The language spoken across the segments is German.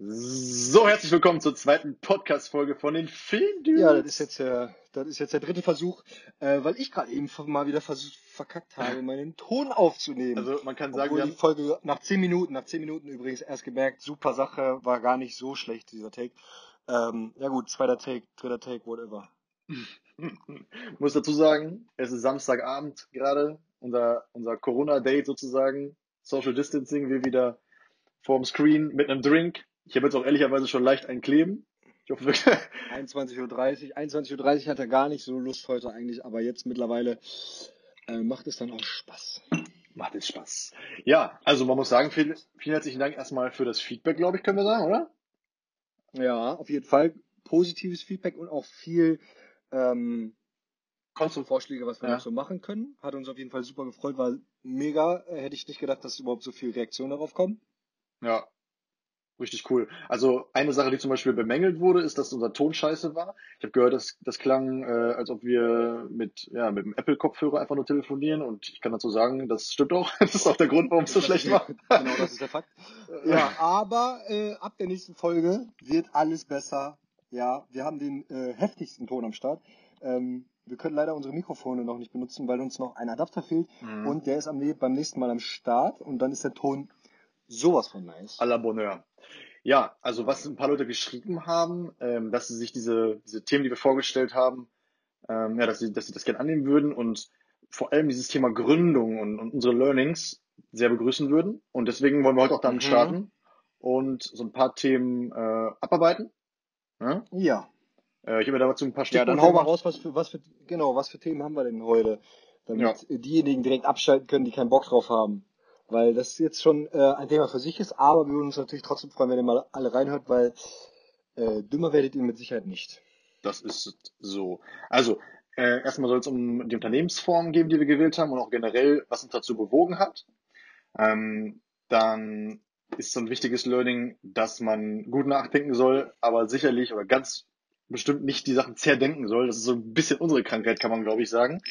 So, herzlich willkommen zur zweiten Podcast-Folge von den Filmdudes. Ja, das ist jetzt der, das ist jetzt der dritte Versuch, äh, weil ich gerade eben mal wieder versucht, verkackt habe, meinen Ton aufzunehmen. Also man kann sagen, Obwohl wir die haben, Folge nach 10 Minuten, nach 10 Minuten übrigens erst gemerkt, super Sache, war gar nicht so schlecht, dieser Take. Ähm, ja gut, zweiter Take, dritter Take, whatever. muss dazu sagen, es ist Samstagabend gerade, unser, unser Corona-Date sozusagen, Social Distancing, wir wieder vorm Screen mit einem Drink. Ich habe jetzt auch ehrlicherweise schon leicht einen Kleben. Ich hoffe wirklich. 21.30 Uhr, 21.30 Uhr hat er gar nicht so Lust heute eigentlich, aber jetzt mittlerweile äh, macht es dann auch Spaß. Macht jetzt Spaß. Ja, also man muss sagen, vielen, vielen herzlichen Dank erstmal für das Feedback, glaube ich, können wir sagen, oder? Ja, auf jeden Fall positives Feedback und auch viel ähm, Vorschläge, was wir Ja. noch so machen können. Hat uns auf jeden Fall super gefreut, war mega. Äh, Hätte ich nicht gedacht, dass überhaupt so viel Reaktion darauf kommen. Ja. Richtig cool. Also eine Sache, die zum Beispiel bemängelt wurde, ist, dass unser Ton scheiße war. Ich habe gehört, dass das klang, äh, als ob wir mit, ja, mit dem Apple-Kopfhörer einfach nur telefonieren und ich kann dazu sagen, das stimmt auch. Das ist auch der Grund, warum es so schlecht war. genau, das ist der Fakt. Ja, aber äh, ab der nächsten Folge wird alles besser. Ja, wir haben den äh, heftigsten Ton am Start. Ähm, wir können leider unsere Mikrofone noch nicht benutzen, weil uns noch ein Adapter fehlt. Mhm. Und der ist am, beim nächsten Mal am Start und dann ist der Ton sowas von nice. À la Bonheur. Ja, also was ein paar Leute geschrieben haben, ähm, dass sie sich diese, diese Themen, die wir vorgestellt haben, ähm, ja, dass sie, dass sie das gerne annehmen würden und vor allem dieses Thema Gründung und, und unsere Learnings sehr begrüßen würden. Und deswegen wollen wir heute auch damit Mhm. starten und so ein paar Themen äh, abarbeiten. Ja? Ja. Äh, ich habe mir dazu ein paar Ja, Stichpunkte dann hau mal raus, was für, was für, genau, was für Themen haben wir denn heute? Damit diejenigen direkt abschalten können, die keinen Bock drauf haben. Weil das jetzt schon äh, ein Thema für sich ist, aber wir würden uns natürlich trotzdem freuen, wenn ihr mal alle reinhört, weil äh, dümmer werdet ihr mit Sicherheit nicht. Das ist so. Also, äh, erstmal soll es um die Unternehmensform gehen, die wir gewählt haben und auch generell, was uns dazu bewogen hat. Ähm, dann ist so ein wichtiges Learning, dass man gut nachdenken soll, aber sicherlich oder ganz bestimmt nicht die Sachen zerdenken soll. Das ist so ein bisschen unsere Krankheit, kann man glaube ich sagen.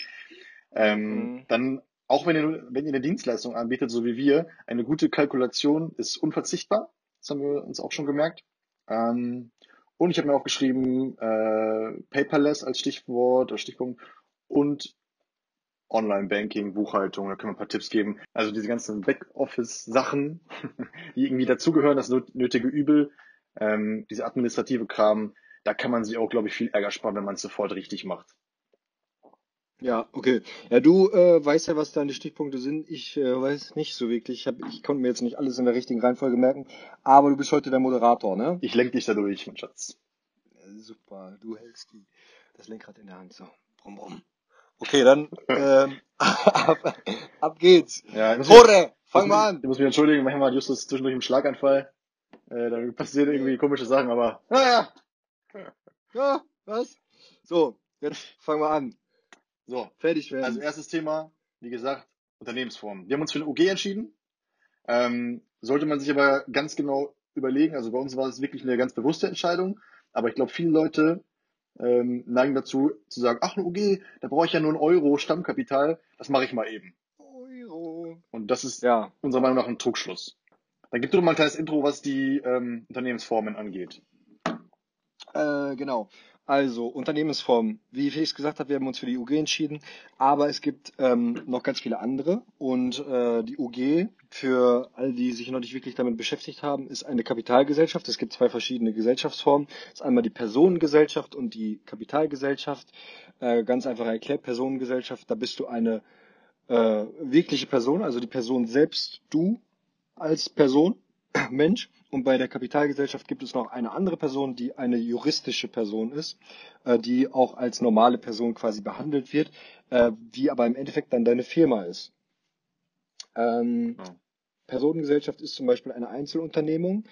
Ähm, Mhm. Dann, auch wenn ihr, wenn ihr eine Dienstleistung anbietet, so wie wir, eine gute Kalkulation ist unverzichtbar. Das haben wir uns auch schon gemerkt. Ähm, und ich habe mir auch geschrieben, äh, Paperless als Stichwort oder Stichpunkt und Online-Banking, Buchhaltung, da können wir ein paar Tipps geben. Also diese ganzen Backoffice-Sachen, die irgendwie dazugehören, das nötige Übel, ähm, diese administrative Kram, da kann man sich auch, glaube ich, viel Ärger sparen, wenn man es sofort richtig macht. Ja, okay. Ja, du äh, weißt ja, was deine Stichpunkte sind. Ich äh, weiß nicht so wirklich. Ich, hab, ich konnte mir jetzt nicht alles in der richtigen Reihenfolge merken, aber du bist heute der Moderator, ne? Ich lenke dich da durch, mein Schatz. Äh, Super, du hältst die, das Lenkrad in der Hand. So, brumm, brumm. Okay, dann ähm, ab, ab geht's. Ja, ich Tore, fang ich, mal ich an. muss mich entschuldigen, manchmal hat Justus zwischendurch einen Schlaganfall. Äh, da passieren irgendwie komische Sachen, aber naja. Ja, was? So, jetzt fangen wir an. So, Fertig werden. Also erstes Thema, wie gesagt, Unternehmensform. Wir haben uns für eine UG entschieden. Ähm, sollte man sich aber ganz genau überlegen. Also bei uns war es wirklich eine ganz bewusste Entscheidung. Aber ich glaube, viele Leute ähm, neigen dazu zu sagen, ach, eine UG, da brauche ich ja nur ein Euro Stammkapital. Das mache ich mal eben. Euro. Und das ist Ja, unserer Meinung nach ein Trugschluss. Dann gibt es doch mal ein kleines Intro, was die ähm, Unternehmensformen angeht. äh, genau. Also, Unternehmensform. Wie Felix gesagt hat, wir haben uns für die UG entschieden, aber es gibt ähm, noch ganz viele andere. Und äh, die UG, für all die sich noch nicht wirklich damit beschäftigt haben, ist eine Kapitalgesellschaft. Es gibt zwei verschiedene Gesellschaftsformen. Das ist einmal die Personengesellschaft und die Kapitalgesellschaft. Äh, ganz einfach erklärt, Personengesellschaft, da bist du eine äh, wirkliche Person, also die Person selbst, du als Person, Mensch. Und bei der Kapitalgesellschaft gibt es noch eine andere Person, die eine juristische Person ist, äh, die auch als normale Person quasi behandelt wird, äh, die aber im Endeffekt dann deine Firma ist. Ähm, Ja. Personengesellschaft ist zum Beispiel eine Einzelunternehmung,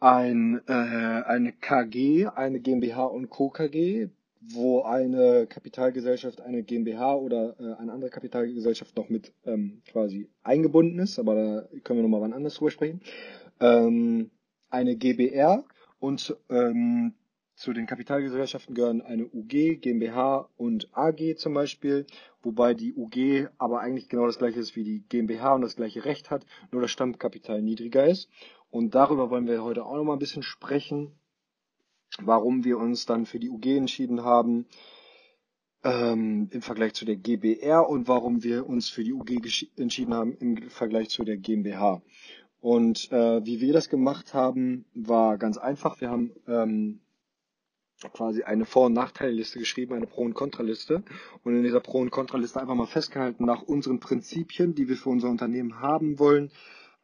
ein, äh, eine KG, eine GmbH und Co. KG, wo eine Kapitalgesellschaft, eine GmbH oder äh, eine andere Kapitalgesellschaft noch mit ähm, quasi eingebunden ist, aber da können wir nochmal wann anders drüber sprechen. Ähm, eine GBR und ähm, zu den Kapitalgesellschaften gehören eine UG, GmbH und AG zum Beispiel, wobei die UG aber eigentlich genau das gleiche ist wie die GmbH und das gleiche Recht hat, nur das Stammkapital niedriger ist. Und darüber wollen wir heute auch noch mal ein bisschen sprechen, warum wir uns dann für die UG entschieden haben ähm, im Vergleich zu der GBR und warum wir uns für die UG entschieden haben im Vergleich zu der GmbH. Und äh, wie wir das gemacht haben, war ganz einfach. Wir haben ähm, quasi eine Vor- und Nachteilliste geschrieben, eine Pro- und Kontraliste. Und in dieser Pro- und Kontraliste einfach mal festgehalten nach unseren Prinzipien, die wir für unser Unternehmen haben wollen,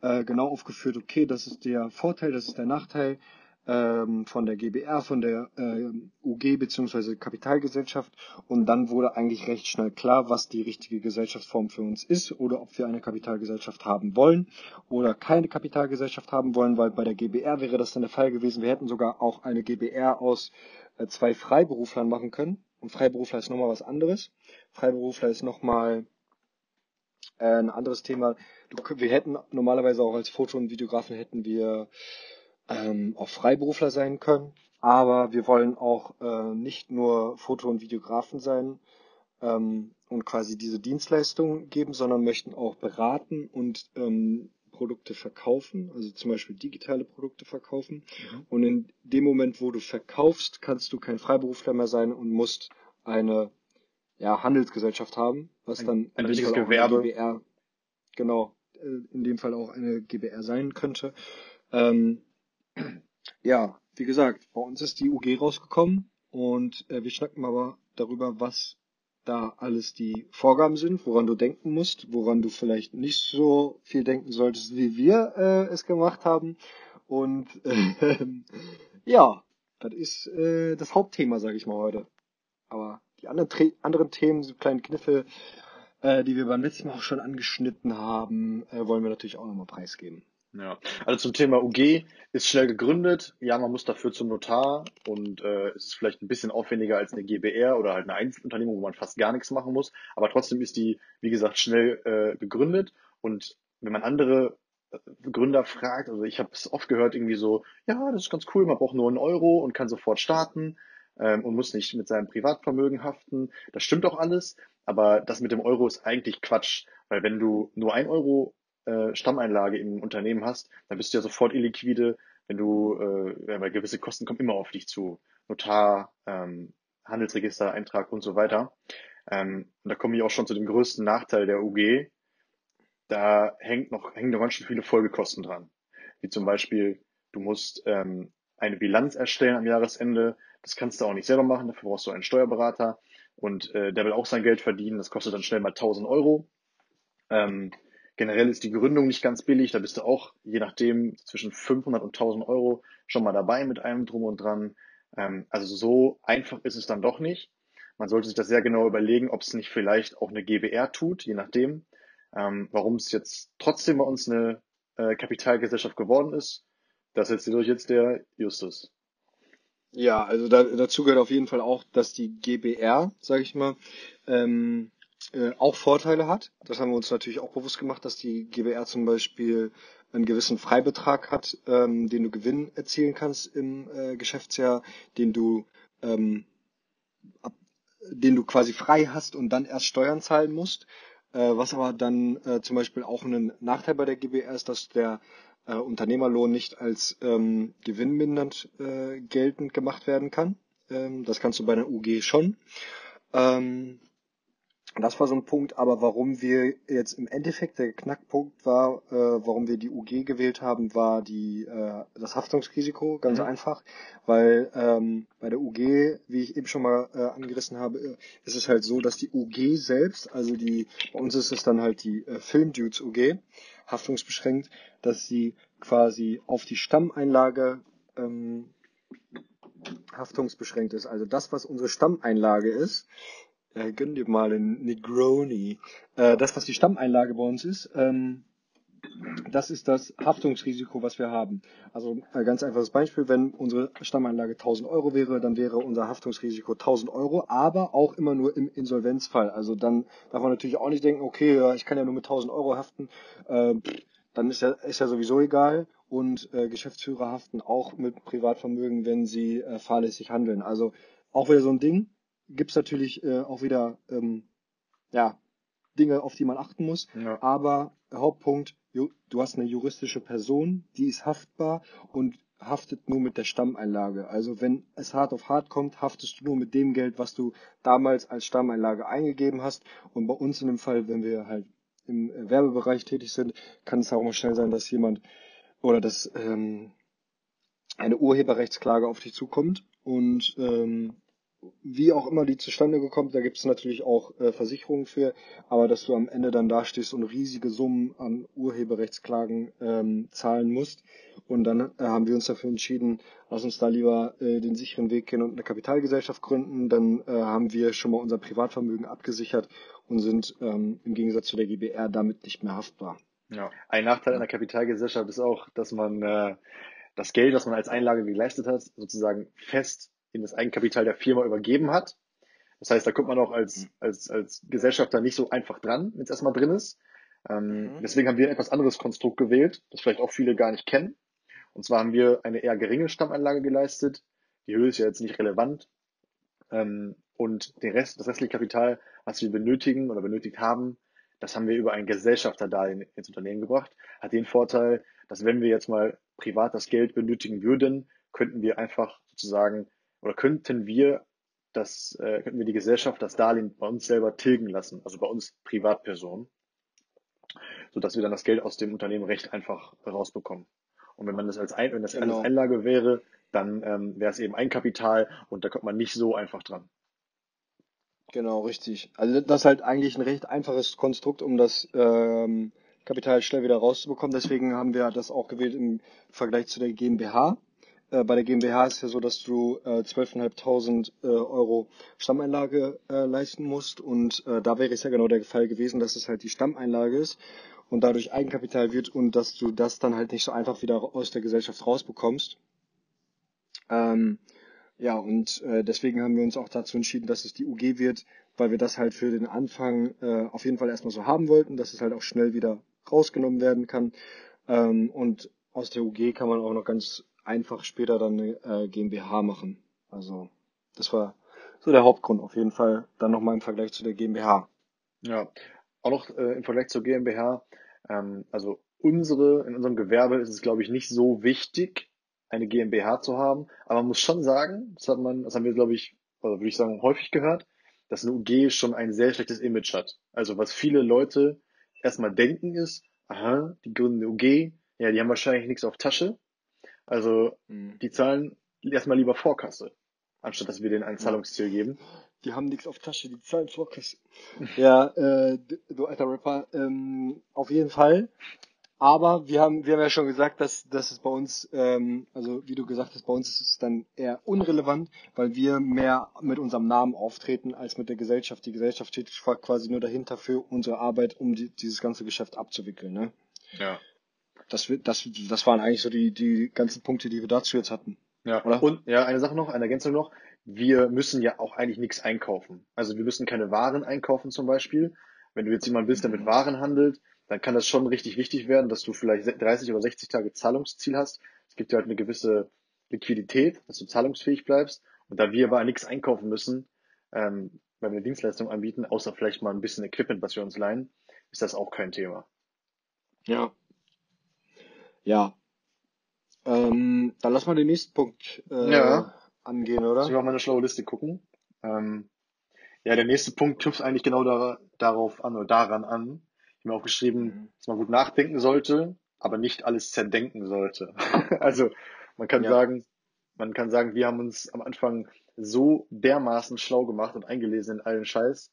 äh, genau aufgeführt, okay, das ist der Vorteil, das ist der Nachteil ähm, von der GBR, von der äh, UG bzw. Kapitalgesellschaft. Und dann wurde eigentlich recht schnell klar, was die richtige Gesellschaftsform für uns ist oder ob wir eine Kapitalgesellschaft haben wollen oder keine Kapitalgesellschaft haben wollen, weil bei der GBR wäre das dann der Fall gewesen. Wir hätten sogar auch eine GBR aus äh, zwei Freiberuflern machen können. Und Freiberufler ist nochmal was anderes. Freiberufler ist nochmal äh, ein anderes Thema. Wir hätten normalerweise auch als Foto- und Videografen hätten wir ähm, auch Freiberufler sein können. Aber wir wollen auch äh, nicht nur Foto- und Videografen sein ähm, und quasi diese Dienstleistung geben, sondern möchten auch beraten und ähm, Produkte verkaufen, also zum Beispiel digitale Produkte verkaufen. Mhm. Und in dem Moment, wo du verkaufst, kannst du kein Freiberufler mehr sein und musst eine ja, Handelsgesellschaft haben, was ein, dann ein richtiges Gewerbe. GBR, genau, äh, in dem Fall auch eine GBR sein könnte. Ähm, ja, wie gesagt, bei uns ist die UG rausgekommen und äh, wir schnacken aber darüber, was da alles die Vorgaben sind, woran du denken musst, woran du vielleicht nicht so viel denken solltest, wie wir äh, es gemacht haben. Und äh, ja, das ist äh, das Hauptthema, sage ich mal heute. Aber die anderen, anderen Themen, so kleine Kniffe, äh, die wir beim letzten Mal auch schon angeschnitten haben, äh, wollen wir natürlich auch nochmal preisgeben. Ja, also zum Thema UG ist schnell gegründet. Ja, man muss dafür zum Notar und äh, es ist vielleicht ein bisschen aufwendiger als eine GBR oder halt eine Einzelunternehmung, wo man fast gar nichts machen muss. Aber trotzdem ist die, wie gesagt, schnell äh, gegründet. Und wenn man andere äh, Gründer fragt, also ich habe es oft gehört, irgendwie so, ja, das ist ganz cool, man braucht nur einen Euro und kann sofort starten ähm, und muss nicht mit seinem Privatvermögen haften. Das stimmt auch alles, aber das mit dem Euro ist eigentlich Quatsch, weil wenn du nur ein Euro äh, Stammeinlage im Unternehmen hast, dann bist du ja sofort illiquide, wenn du, äh, weil gewisse Kosten kommen immer auf dich zu. Notar, ähm, Handelsregister, Eintrag und so weiter. Ähm, und da komme ich auch schon zu dem größten Nachteil der UG. Da hängt noch, hängen noch ganz schön viele Folgekosten dran. Wie zum Beispiel, du musst ähm, eine Bilanz erstellen am Jahresende. Das kannst du auch nicht selber machen, dafür brauchst du einen Steuerberater. Und äh, der will auch sein Geld verdienen. Das kostet dann schnell mal 1000 Euro. Ähm, Generell ist die Gründung nicht ganz billig. Da bist du auch, je nachdem, zwischen 500 und 1000 Euro schon mal dabei mit einem Drum und Dran. Ähm, also so einfach ist es dann doch nicht. Man sollte sich das sehr genau überlegen, ob es nicht vielleicht auch eine GBR tut, je nachdem. Ähm, warum es jetzt trotzdem bei uns eine äh, Kapitalgesellschaft geworden ist, das erzählt euch jetzt der Justus. Ja, also da, dazu gehört auf jeden Fall auch, dass die GBR, sage ich mal, ähm, äh, auch Vorteile hat. Das haben wir uns natürlich auch bewusst gemacht, dass die GBR zum Beispiel einen gewissen Freibetrag hat, ähm, den du Gewinn erzielen kannst im äh, Geschäftsjahr, den du ähm, ab, den du quasi frei hast und dann erst Steuern zahlen musst. Äh, was aber dann äh, zum Beispiel auch ein Nachteil bei der GBR ist, dass der äh, Unternehmerlohn nicht als ähm, gewinnmindernd äh, geltend gemacht werden kann. Ähm, das kannst du bei einer UG schon. Ähm, das war so ein Punkt, aber warum wir jetzt im Endeffekt der Knackpunkt war, äh, warum wir die UG gewählt haben, war die äh, das Haftungsrisiko, ganz mhm. einfach, weil ähm, bei der UG, wie ich eben schon mal äh, angerissen habe, äh, ist es halt so, dass die UG selbst, also die bei uns ist es dann halt die äh, Filmdudes UG, haftungsbeschränkt, dass sie quasi auf die Stammeinlage ähm, haftungsbeschränkt ist. Also das, was unsere Stammeinlage ist, äh, gönn dir mal einen Negroni. Äh, das, was die Stammeinlage bei uns ist, ähm, das ist das Haftungsrisiko, was wir haben. Also ein ganz einfaches Beispiel, wenn unsere Stammeinlage 1000 Euro wäre, dann wäre unser Haftungsrisiko 1000 Euro, aber auch immer nur im Insolvenzfall. Also dann darf man natürlich auch nicht denken, okay, ja, ich kann ja nur mit 1000 Euro haften, äh, dann ist ja, ist ja sowieso egal. und äh, Geschäftsführer haften auch mit Privatvermögen, wenn sie äh, fahrlässig handeln. Also auch wieder so ein Ding. Gibt's natürlich äh, auch wieder ähm, ja, Dinge, auf die man achten muss. Ja. Aber Hauptpunkt, du hast eine juristische Person, die ist haftbar und haftet nur mit der Stammeinlage. Also wenn es hart auf hart kommt, haftest du nur mit dem Geld, was du damals als Stammeinlage eingegeben hast. Und bei uns in dem Fall, wenn wir halt im Werbebereich tätig sind, kann es auch mal schnell sein, dass jemand oder dass ähm, eine Urheberrechtsklage auf dich zukommt und ähm, wie auch immer die zustande gekommen, da gibt es natürlich auch äh, Versicherungen für, aber dass du am Ende dann dastehst und riesige Summen an Urheberrechtsklagen ähm, zahlen musst. Und dann äh, haben wir uns dafür entschieden, lass uns da lieber äh, den sicheren Weg gehen und eine Kapitalgesellschaft gründen. Dann äh, haben wir schon mal unser Privatvermögen abgesichert und sind ähm, im Gegensatz zu der GBR damit nicht mehr haftbar. Ja. Ein Nachteil einer Kapitalgesellschaft ist auch, dass man äh, das Geld, was man als Einlage geleistet hat, sozusagen fest in das Eigenkapital der Firma übergeben hat. Das heißt, da kommt man auch als, als, als Gesellschafter nicht so einfach dran, wenn es erstmal drin ist. Ähm, Mhm. Deswegen haben wir ein etwas anderes Konstrukt gewählt, das vielleicht auch viele gar nicht kennen. Und zwar haben wir eine eher geringe Stammeinlage geleistet. Die Höhe ist ja jetzt nicht relevant. Ähm, und den Rest, das restliche Kapital, was wir benötigen oder benötigt haben, das haben wir über ein Gesellschafterdarlehen ins Unternehmen gebracht. Hat den Vorteil, dass wenn wir jetzt mal privat das Geld benötigen würden, könnten wir einfach sozusagen oder könnten wir das, äh, könnten wir die Gesellschaft das Darlehen bei uns selber tilgen lassen, also bei uns Privatpersonen, sodass wir dann das Geld aus dem Unternehmen recht einfach rausbekommen. Und wenn man das als, ein, wenn das Genau. alles Einlage wäre, dann ähm, wäre es eben Eigenkapital und da kommt man nicht so einfach dran. Genau, richtig. Also das ist halt eigentlich ein recht einfaches Konstrukt, um das ähm, Kapital schnell wieder rauszubekommen. Deswegen haben wir das auch gewählt im Vergleich zu der GmbH. Äh, bei der GmbH ist ja so, dass du äh, 12.500 äh, Euro Stammeinlage äh, leisten musst. Und äh, da wäre es ja genau der Fall gewesen, dass es halt die Stammeinlage ist und dadurch Eigenkapital wird und dass du das dann halt nicht so einfach wieder aus der Gesellschaft rausbekommst. Ähm, ja, und äh, deswegen haben wir uns auch dazu entschieden, dass es die UG wird, weil wir das halt für den Anfang äh, auf jeden Fall erstmal so haben wollten, dass es halt auch schnell wieder rausgenommen werden kann. Ähm, und aus der UG kann man auch noch ganz einfach später dann eine äh, GmbH machen. Also das war so der Hauptgrund auf jeden Fall. Dann nochmal im Vergleich zu der GmbH. Ja, auch noch äh, im Vergleich zur GmbH, ähm, also unsere, in unserem Gewerbe ist es, glaube ich, nicht so wichtig, eine GmbH zu haben, aber man muss schon sagen, das hat man, das haben wir, glaube ich, oder würde ich sagen, häufig gehört, dass eine UG schon ein sehr schlechtes Image hat. Also was viele Leute erstmal denken ist, aha, die gründen eine UG, ja, die haben wahrscheinlich nichts auf Tasche, also die zahlen erstmal lieber Vorkasse, anstatt dass wir denen ein Zahlungsziel geben. Die haben nichts auf Tasche, die zahlen Vorkasse. ja, äh, d- du alter Rapper, ähm, auf jeden Fall. Aber wir haben, wir haben ja schon gesagt, dass, dass es bei uns, ähm, also wie du gesagt hast, bei uns ist es dann eher unrelevant, weil wir mehr mit unserem Namen auftreten als mit der Gesellschaft. Die Gesellschaft steht quasi nur dahinter für unsere Arbeit, um die, dieses ganze Geschäft abzuwickeln. Ne? Ja. Das, das, das waren eigentlich so die, die ganzen Punkte, die wir dazu jetzt hatten. Ja, Oder? und ja, eine Sache noch, eine Ergänzung noch. Wir müssen ja auch eigentlich nichts einkaufen. Also wir müssen keine Waren einkaufen zum Beispiel. Wenn du jetzt jemand bist, der mit Waren handelt, dann kann das schon richtig wichtig werden, dass du vielleicht 30 oder 60 Tage Zahlungsziel hast. Es gibt ja halt eine gewisse Liquidität, dass du zahlungsfähig bleibst. Und da wir aber nichts einkaufen müssen, ähm, weil wir eine Dienstleistung anbieten, außer vielleicht mal ein bisschen Equipment, was wir uns leihen, ist das auch kein Thema. Ja. Ja. Ähm, dann lass mal den nächsten Punkt äh, Ja. angehen, Lass mich oder? auf meine schlaue Liste gucken. Ähm, ja, der nächste Punkt knüpft eigentlich genau da, darauf an oder daran an. Ich habe mir aufgeschrieben, Mhm. dass man gut nachdenken sollte, aber nicht alles zerdenken sollte. also man kann Ja. sagen, man kann sagen, wir haben uns am Anfang so dermaßen schlau gemacht und eingelesen in allen Scheiß,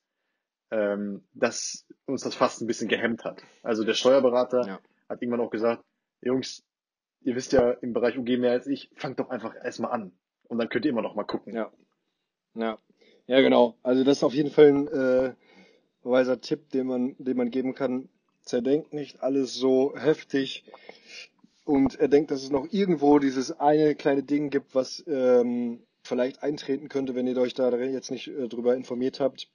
ähm, dass uns das fast ein bisschen gehemmt hat. Also der Steuerberater Ja. hat irgendwann auch gesagt, Jungs, ihr wisst ja im Bereich UG mehr als ich, fangt doch einfach erstmal an. Und dann könnt ihr immer noch mal gucken. Ja. Ja. Ja, genau. Also das ist auf jeden Fall ein äh, weiser Tipp, den man, den man geben kann. Zerdenkt nicht alles so heftig und er denkt, dass es noch irgendwo dieses eine kleine Ding gibt, was ähm, vielleicht eintreten könnte, wenn ihr euch da jetzt nicht äh, drüber informiert habt.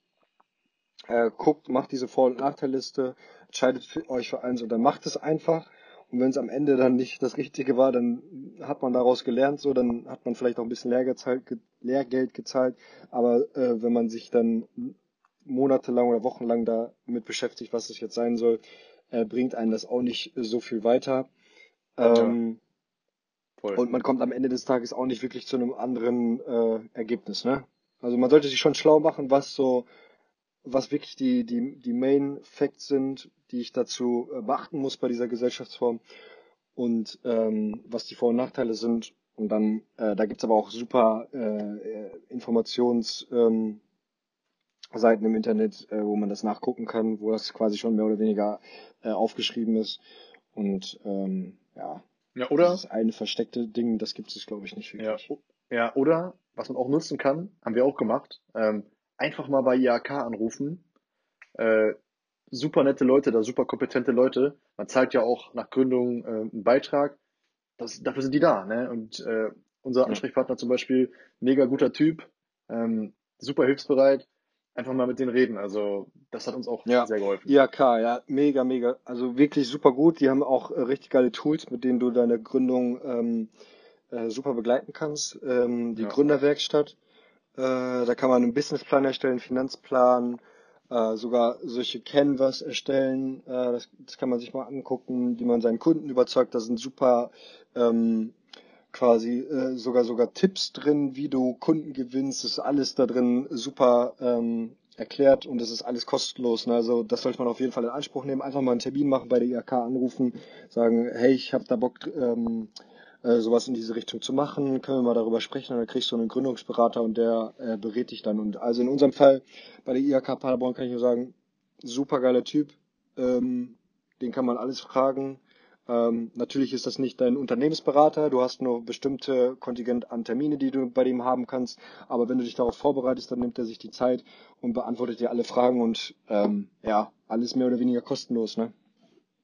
Äh, guckt, macht diese Vor- und Nachteilliste, entscheidet euch für eins und dann macht es einfach Und wenn es am Ende dann nicht das Richtige war, dann hat man daraus gelernt, so, dann hat man vielleicht auch ein bisschen Lehrgeld, Lehrgeld gezahlt. Aber äh, wenn man sich dann monatelang oder wochenlang damit beschäftigt, was es jetzt sein soll, äh, bringt einen das auch nicht so viel weiter. Ähm, ja. Und man kommt am Ende des Tages auch nicht wirklich zu einem anderen äh, Ergebnis, ne? Also man sollte sich schon schlau machen, was so, was wirklich die, die, die Main Facts sind, die ich dazu äh, beachten muss bei dieser Gesellschaftsform und ähm, was die Vor- und Nachteile sind. Und dann, äh, da gibt's aber auch super äh, Informations, ähm, Seiten im Internet, äh, wo man das nachgucken kann, wo das quasi schon mehr oder weniger äh, aufgeschrieben ist. Und ähm, ja, ja oder? das eine versteckte Ding, das gibt es, glaube ich, nicht wirklich. Ja, ja, oder was man auch nutzen kann, haben wir auch gemacht, ähm, einfach mal bei IAK anrufen. Äh, super nette Leute, da super kompetente Leute. Man zahlt ja auch nach Gründung äh, einen Beitrag. Das, dafür sind die da. Ne? Und äh, unser Ansprechpartner zum Beispiel, mega guter Typ, ähm, super hilfsbereit einfach mal mit denen reden. Also das hat uns auch ja. sehr geholfen. IAK, ja, mega, mega. Also wirklich super gut. Die haben auch äh, richtig geile Tools, mit denen du deine Gründung ähm, äh, super begleiten kannst. Ähm, die ja. Gründerwerkstatt, äh, da kann man einen Businessplan erstellen, Finanzplan, äh, sogar solche Canvas erstellen. Äh, das, das kann man sich mal angucken, wie man seinen Kunden überzeugt. Da sind super ähm, quasi äh, sogar sogar Tipps drin, wie du Kunden gewinnst. Das ist alles da drin super ähm, erklärt und es ist alles kostenlos. Ne? Also das sollte man auf jeden Fall in Anspruch nehmen. Einfach mal einen Termin machen bei der IHK anrufen, sagen, hey, ich habe da Bock, ähm, äh, sowas in diese Richtung zu machen. Können wir mal darüber sprechen? Und dann kriegst du einen Gründungsberater und der äh, berät dich dann. Und also in unserem Fall bei der IHK Paderborn kann ich nur sagen, super geiler Typ. Ähm, den kann man alles fragen. Ähm, natürlich ist das nicht dein Unternehmensberater, du hast nur bestimmte Kontingent an Termine, die du bei dem haben kannst, aber wenn du dich darauf vorbereitest, dann nimmt er sich die Zeit und beantwortet dir alle Fragen und ähm, ja, alles mehr oder weniger kostenlos, ne?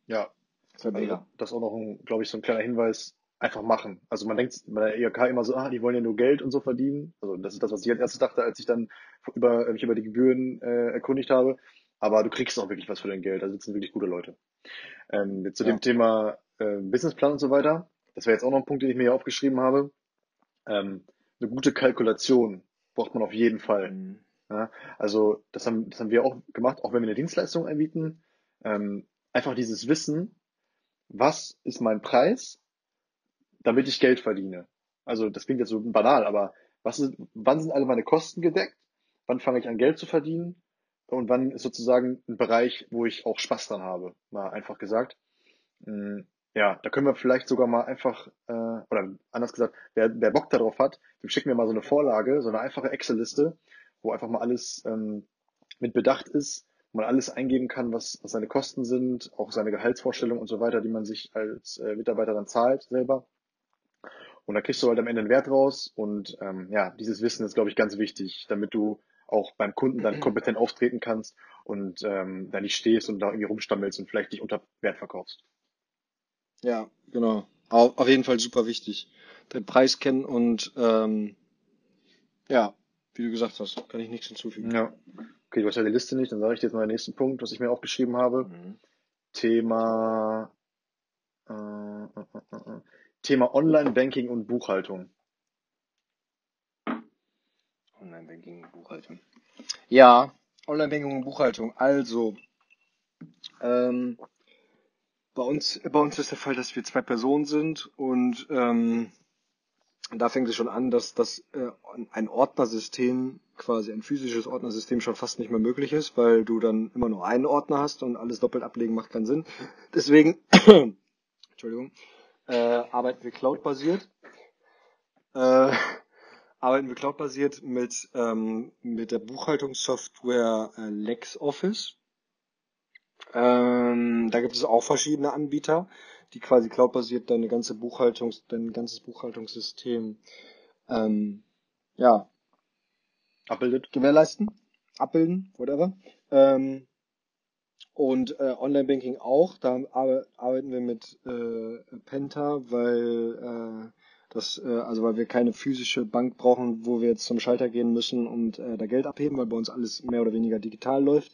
Ja. Das, halt also, das ist auch noch, glaube ich, so ein kleiner Hinweis, einfach machen. Also man denkt bei der ERK immer so, ah, die wollen ja nur Geld und so verdienen. Also das ist das, was ich als erstes dachte, als ich dann über, mich über die Gebühren äh, erkundigt habe. Aber du kriegst auch wirklich was für dein Geld. Da sitzen wirklich gute Leute. Ähm, zu ja. dem Thema äh, Businessplan und so weiter. Das wäre jetzt auch noch ein Punkt, den ich mir hier aufgeschrieben habe. Ähm, eine gute Kalkulation braucht man auf jeden Fall. Mhm. Ja, also das haben, das haben wir auch gemacht, auch wenn wir eine Dienstleistung anbieten. Ähm, einfach dieses Wissen, was ist mein Preis, damit ich Geld verdiene. Also das klingt jetzt so banal, aber was ist, wann sind alle meine Kosten gedeckt? Wann fange ich an Geld zu verdienen? und wann ist sozusagen ein Bereich, wo ich auch Spaß dran habe, mal einfach gesagt. Mm, ja, da können wir vielleicht sogar mal einfach, äh, oder anders gesagt, wer, wer Bock darauf hat, dem schicken wir mal so eine Vorlage, so eine einfache Excel-Liste, wo einfach mal alles ähm, mit Bedacht ist, wo man alles eingeben kann, was, was seine Kosten sind, auch seine Gehaltsvorstellung und so weiter, die man sich als äh, Mitarbeiter dann zahlt selber. Und da kriegst du halt am Ende einen Wert raus und ähm, ja, dieses Wissen ist, glaube ich, ganz wichtig, damit du auch beim Kunden dann kompetent auftreten kannst und ähm, da nicht stehst und da irgendwie rumstammelst und vielleicht dich unter Wert verkaufst. Ja, genau. Auf, jeden Fall super wichtig. Den Preis kennen und ähm, ja, wie du gesagt hast, kann ich nichts hinzufügen. Ja. Okay, du hast ja die Liste nicht, dann sage ich dir jetzt mal den nächsten Punkt, was ich mir aufgeschrieben habe. Mhm. Thema äh, äh, äh, äh Thema Online-Banking und Buchhaltung. Online-Banking und Buchhaltung. Ja, Online-Banking und Buchhaltung. Also, ähm, bei uns, bei uns ist der Fall, dass wir zwei Personen sind und ähm, da fängt es schon an, dass das äh, ein Ordnersystem, quasi ein physisches Ordnersystem schon fast nicht mehr möglich ist, weil du dann immer nur einen Ordner hast und alles doppelt ablegen macht keinen Sinn. Deswegen, Entschuldigung, äh, arbeiten wir cloud-basiert. Äh, arbeiten wir cloudbasiert mit, ähm, mit der Buchhaltungssoftware äh, LexOffice. Ähm, da gibt es auch verschiedene Anbieter, die quasi cloudbasiert deine ganze Buchhaltungs, dein ganzes Buchhaltungssystem ähm, ja abbildet, gewährleisten, abbilden, whatever. Ähm, und äh, Online-Banking auch. Da arbeiten wir mit äh, Penta, weil äh, das, äh, also weil wir keine physische Bank brauchen, wo wir jetzt zum Schalter gehen müssen und äh, da Geld abheben, weil bei uns alles mehr oder weniger digital läuft.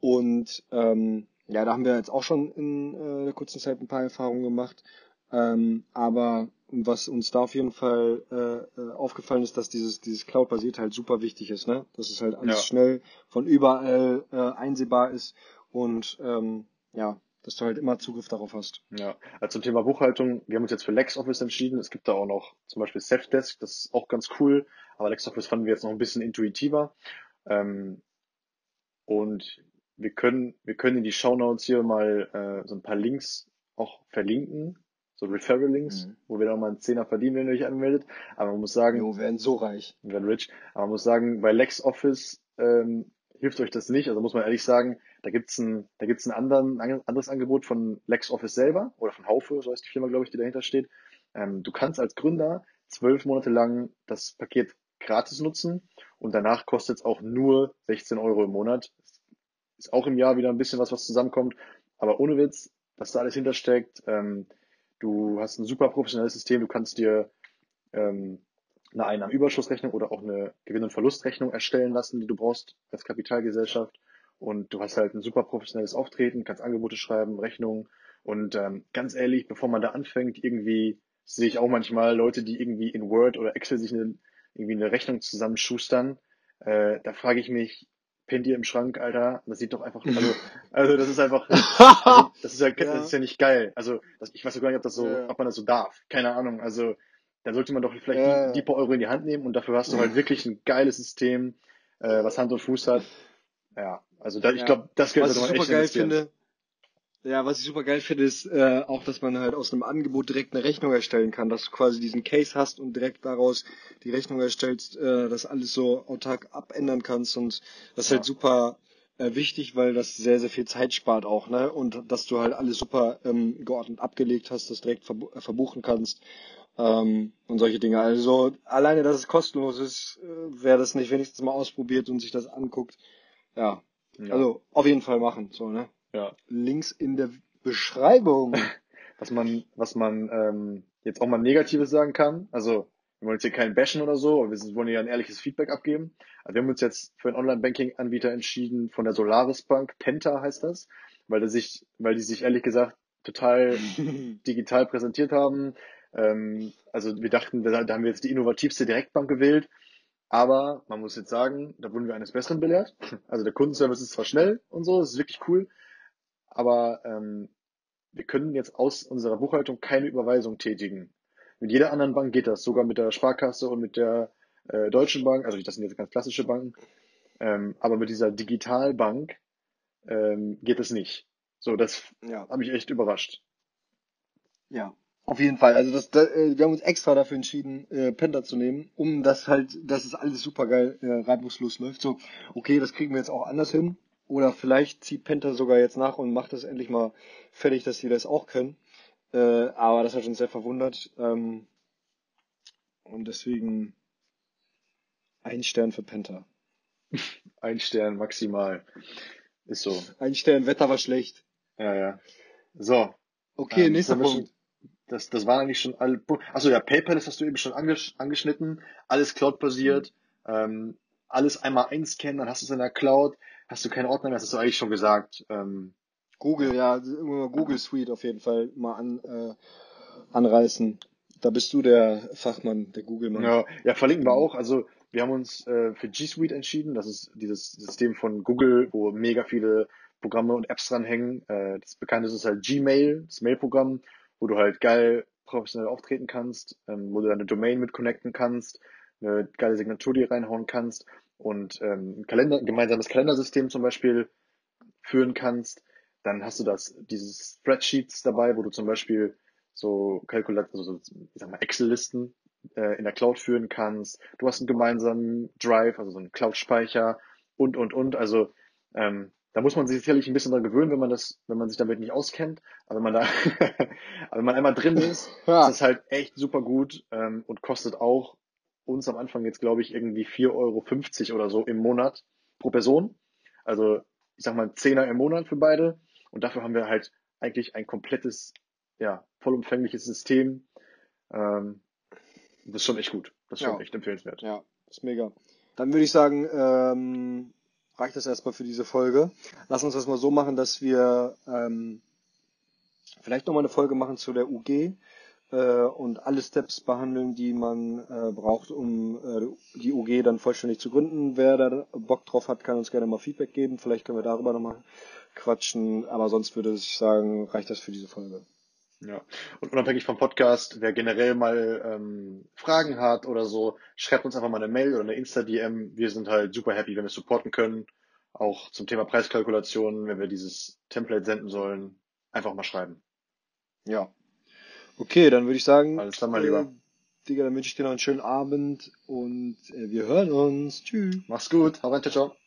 Und ähm, Ja, da haben wir jetzt auch schon in äh, der kurzen Zeit ein paar Erfahrungen gemacht. Ähm, aber was uns da auf jeden Fall äh, äh, aufgefallen ist, dass dieses, dieses Cloud-basiert halt super wichtig ist, ne? Dass es halt alles Ja. schnell von überall äh, einsehbar ist und ähm, ja, dass du halt immer Zugriff darauf hast. Ja, also zum Thema Buchhaltung, wir haben uns jetzt für LexOffice entschieden. Es gibt da auch noch zum Beispiel Safdesk, das ist auch ganz cool, aber LexOffice fanden wir jetzt noch ein bisschen intuitiver. Ähm, und wir können, wir können in die Shownotes hier mal äh, so ein paar Links auch verlinken, so Referral-Links, Mhm. wo wir da mal einen Zehner verdienen, wenn ihr euch anmeldet. Aber man muss sagen, Jo, wir werden so reich. wir werden rich. Aber man muss sagen, bei LexOffice ähm, hilft euch das nicht. Also muss man ehrlich sagen, da gibt's ein, da gibt's ein anderen, anderes Angebot von LexOffice selber oder von Haufe, so heißt die Firma, glaube ich, die dahinter steht. Ähm, du kannst als Gründer zwölf Monate lang das Paket gratis nutzen und danach kostet es auch nur 16 Euro im Monat. Ist auch im Jahr wieder ein bisschen was, was zusammenkommt. Aber ohne Witz, was da alles hintersteckt, ähm, du hast ein super professionelles System, du kannst dir ähm, eine Einnahmenüberschussrechnung oder auch eine Gewinn- und Verlustrechnung erstellen lassen, die du brauchst als Kapitalgesellschaft. Und du hast halt ein super professionelles Auftreten, kannst Angebote schreiben, Rechnungen. Und ähm, ganz ehrlich, bevor man da anfängt, irgendwie sehe ich auch manchmal Leute, die irgendwie in Word oder Excel sich eine, irgendwie eine Rechnung zusammenschustern. Äh, da frage ich mich, pennt ihr im Schrank, Alter? Das sieht doch einfach, also, also das ist einfach, also, das ist ja, das ist ja nicht geil. Also, das, ich weiß sogar nicht, ob das so, Ja. ob man das so darf. Keine Ahnung. Also, da sollte man doch vielleicht Ja. die, die paar Euro in die Hand nehmen und dafür hast du halt wirklich ein geiles System, äh, was Hand und Fuß hat. Ja, also da, ich Ja. glaube, das Geld Was ich sollte man super echt geil investieren. finde, ja, was ich super geil finde, ist äh, auch, dass man halt aus einem Angebot direkt eine Rechnung erstellen kann, dass du quasi diesen Case hast und direkt daraus die Rechnung erstellst, äh, das alles so autark abändern kannst und das ist Ja. halt super äh, wichtig, weil das sehr, sehr viel Zeit spart auch, ne? Und dass du halt alles super ähm, geordnet abgelegt hast, das direkt verbu äh, verbuchen kannst ähm, und solche Dinge. Also alleine, dass es kostenlos ist, äh, wer das nicht wenigstens mal ausprobiert und sich das anguckt, ja, Ja, also auf jeden Fall machen, so, ne? ja. Links in der Beschreibung. Was man, was man ähm, jetzt auch mal Negatives sagen kann, also wir wollen jetzt hier keinen bashen oder so, aber wir wollen hier ein ehrliches Feedback abgeben. Also wir haben uns jetzt für einen Online-Banking-Anbieter entschieden von der Solaris Bank, Penta heißt das, weil der sich, weil die sich ehrlich gesagt total digital präsentiert haben. Ähm, also wir dachten, da, da haben wir jetzt die innovativste Direktbank gewählt, aber man muss jetzt sagen, da wurden wir eines Besseren belehrt. Also der Kundenservice ist zwar schnell und so, das ist wirklich cool, aber ähm, wir können jetzt aus unserer Buchhaltung keine Überweisung tätigen. Mit jeder anderen Bank geht das, sogar mit der Sparkasse und mit der äh, Deutschen Bank, also das sind jetzt ganz klassische Banken, ähm, aber mit dieser Digitalbank ähm, geht es nicht. So, das ja, hat mich echt überrascht. ja. Auf jeden Fall. Also das, da, äh, wir haben uns extra dafür entschieden, äh, Penta zu nehmen, um das halt, dass es alles super geil äh, reibungslos läuft. So, okay, das kriegen wir jetzt auch anders hin. Oder vielleicht zieht Penta sogar jetzt nach und macht das endlich mal fertig, dass sie das auch können. Äh, aber das hat uns sehr verwundert. Ähm, und deswegen ein Stern für Penta. Ein Stern maximal. Ist so. Ein Stern, Wetter war schlecht. Ja, ja. So, Okay, ähm, nächster das, Punkt. Das, das waren eigentlich schon alle. Achso, ja, PayPal, das hast du eben schon angesch angeschnitten. Alles Cloud-basiert. Ähm, alles einmal einscannen, dann hast du es in der Cloud. Hast du keine Ordner mehr, das hast du eigentlich schon gesagt. Ähm, Google, ja, Google Suite auf jeden Fall mal an, äh, anreißen. Da bist du der Fachmann, der Google-Mann. Ja, ja, verlinken wir auch. Also wir haben uns äh, für G Suite entschieden. Das ist dieses System von Google, wo mega viele Programme und Apps dranhängen. Äh, das bekannteste ist halt Gmail, das Mail-Programm, wo du halt geil professionell auftreten kannst, ähm, wo du deine Domain mit connecten kannst, eine geile Signatur dir reinhauen kannst und ähm, ein Kalender, ein gemeinsames Kalendersystem zum Beispiel führen kannst. Dann hast du das, dieses Spreadsheets dabei, wo du zum Beispiel so Kalkulat, also so, ich Excel-Listen äh, in der Cloud führen kannst. Du hast einen gemeinsamen Drive, also so einen Cloud-Speicher und und und. Also ähm, da muss man sich sicherlich ein bisschen dran gewöhnen, wenn man das, wenn man sich damit nicht auskennt. Aber wenn man da, aber wenn man einmal drin ist, Ja. ist es halt echt super gut ähm, und kostet auch uns am Anfang jetzt, glaube ich, irgendwie 4,50 Euro oder so im Monat pro Person. Also ich sag mal ein Zehner im Monat für beide. Und dafür haben wir halt eigentlich ein komplettes, ja, vollumfängliches System. Ähm, das ist schon echt gut. Das ist schon Ja. echt empfehlenswert. Ja, ist mega. Dann würde ich sagen, ähm, reicht das erstmal für diese Folge. Lass uns das mal so machen, dass wir ähm, vielleicht nochmal eine Folge machen zu der UG äh, und alle Steps behandeln, die man äh, braucht, um äh, die UG dann vollständig zu gründen. Wer da Bock drauf hat, kann uns gerne mal Feedback geben. Vielleicht können wir darüber nochmal quatschen. Aber sonst würde ich sagen, reicht das für diese Folge. Ja, und unabhängig vom Podcast, wer generell mal ähm, Fragen hat oder so, schreibt uns einfach mal eine Mail oder eine Insta-DM. Wir sind halt super happy, wenn wir supporten können. Auch zum Thema Preiskalkulation, wenn wir dieses Template senden sollen, einfach mal schreiben. Ja. Okay, dann würde ich sagen, Alles klar, mein Lieber. äh, Digga, dann wünsche ich dir noch einen schönen Abend und äh, wir hören uns. Tschüss. Mach's gut. Hau rein, ciao, ciao.